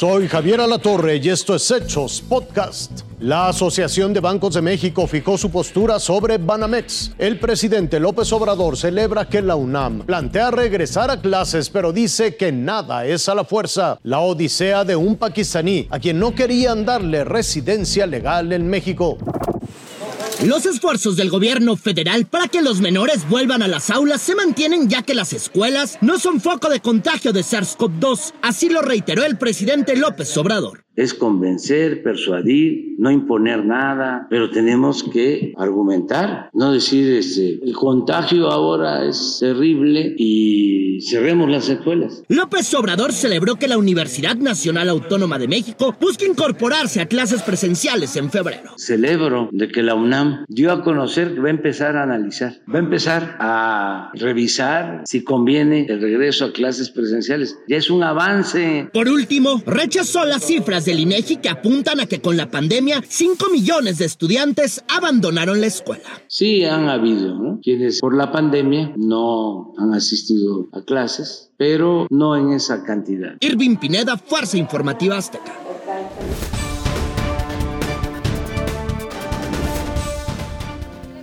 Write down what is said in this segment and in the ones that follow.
Soy Javier Alatorre y esto es Hechos Podcast. La Asociación de Bancos de México fijó su postura sobre Banamex. El presidente López Obrador celebra que la UNAM plantea regresar a clases, pero dice que nada es a la fuerza. La odisea de un pakistaní a quien no querían darle residencia legal en México. Los esfuerzos del gobierno federal para que los menores vuelvan a las aulas se mantienen ya que las escuelas no son foco de contagio de SARS-CoV-2, así lo reiteró el presidente López Obrador es convencer, persuadir, no imponer nada, pero tenemos que argumentar, no decir este, el contagio ahora es terrible y cerremos las escuelas. López Obrador celebró que la Universidad Nacional Autónoma de México busca incorporarse a clases presenciales en febrero. Celebro de que la UNAM dio a conocer que va a empezar a analizar, va a empezar a revisar si conviene el regreso a clases presenciales. Ya es un avance. Por último, rechazó las cifras de del INEGI que apuntan a que con la pandemia 5 millones de estudiantes abandonaron la escuela. Sí, han habido quienes por la pandemia no han asistido a clases, pero no en esa cantidad. Irving Pineda, Fuerza Informativa Azteca.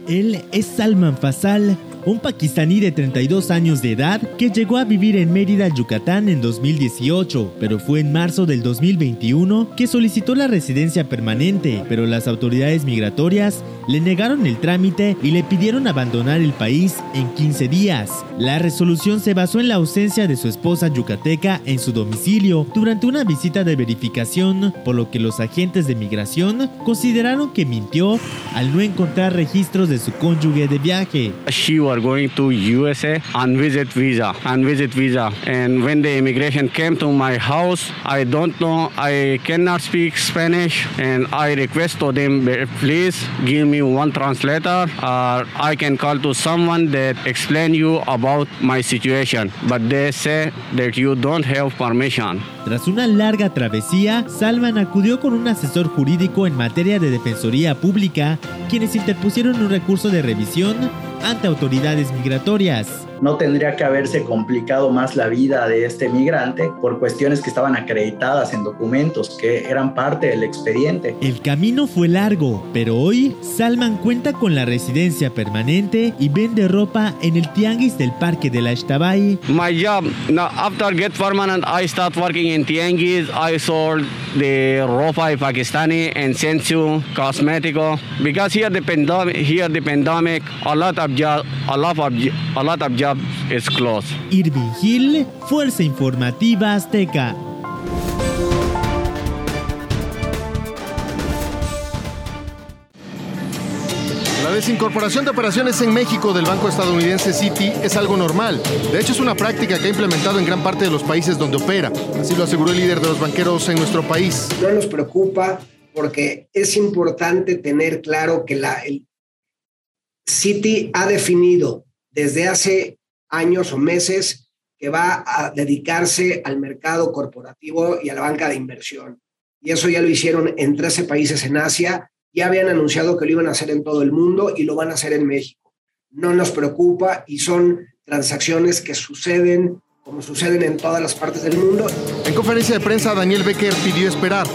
Él es Salman Fasal, un pakistaní de 32 años de edad que llegó a vivir en Mérida, Yucatán en 2018, pero fue en marzo del 2021 que solicitó la residencia permanente, pero las autoridades migratorias le negaron el trámite y le pidieron abandonar el país en 15 días. La resolución se basó en la ausencia de su esposa yucateca en su domicilio durante una visita de verificación, por lo que los agentes de migración consideraron que mintió al no encontrar registros de su cónyuge de viaje. Going to USA on visit visa, on visit visa. And when the immigration came to my house, I don't know, I cannot speak Spanish, and I request to them, please give me one translator, or I can call to someone that explain you about my situation. But they say that you don't have permission. Tras una larga travesía, Salman acudió con un asesor jurídico en materia de defensoría pública, quienes interpusieron un recurso de revisión ante autoridades migratorias no tendría que haberse complicado más la vida de este migrante por cuestiones que estaban acreditadas en documentos que eran parte del expediente. El camino fue largo, pero hoy Salman cuenta con la residencia permanente y vende ropa en el tianguis del Parque de la Ixtabay. My job, now after get permanent, I start working in tianguis. I sold the ropa Pakistani and sensu cosmetico because here the pandemic, here the pandemic, a lot of job, a lot of, a lot of job is closed. Irving Hill, Fuerza Informativa Azteca. La desincorporación de operaciones en México del banco estadounidense Citi es algo normal. De hecho, es una práctica que ha implementado en gran parte de los países donde opera. Así lo aseguró el líder de los banqueros en nuestro país. No nos preocupa porque es importante tener claro que la, el Citi ha definido desde hace años o meses que va a dedicarse al mercado corporativo y a la banca de inversión. Y eso ya lo hicieron en 13 países en Asia, ya habían anunciado que lo iban a hacer en todo el mundo y lo van a hacer en México. No nos preocupa y son transacciones que suceden como suceden en todas las partes del mundo. En conferencia de prensa, Daniel Becker pidió esperar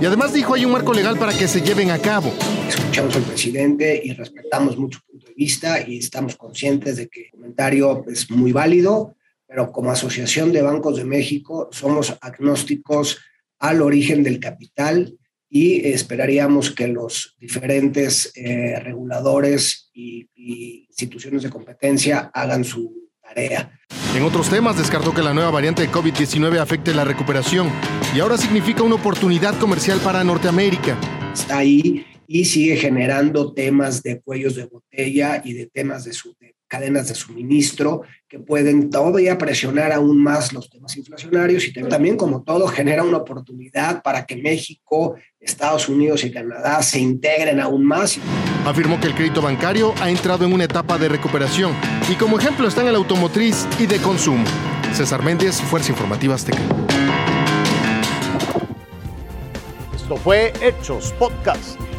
y además dijo hay un marco legal para que se lleven a cabo. Escuchamos al presidente y respetamos mucho vista y estamos conscientes de que el comentario es muy válido, pero como Asociación de Bancos de México somos agnósticos al origen del capital y esperaríamos que los diferentes eh, reguladores y, y instituciones de competencia hagan su tarea. En otros temas, descartó que la nueva variante de COVID-19 afecte la recuperación y ahora significa una oportunidad comercial para Norteamérica. Está ahí y sigue generando temas de cuellos de botella y de temas de, su, cadenas de suministro que pueden todavía presionar aún más los temas inflacionarios y también como todo genera una oportunidad para que México, Estados Unidos y Canadá se integren aún más. Afirmó que el crédito bancario ha entrado en una etapa de recuperación y como ejemplo están el automotriz y de consumo. César Méndez, Fuerza Informativa Azteca. Esto fue Hechos Podcast.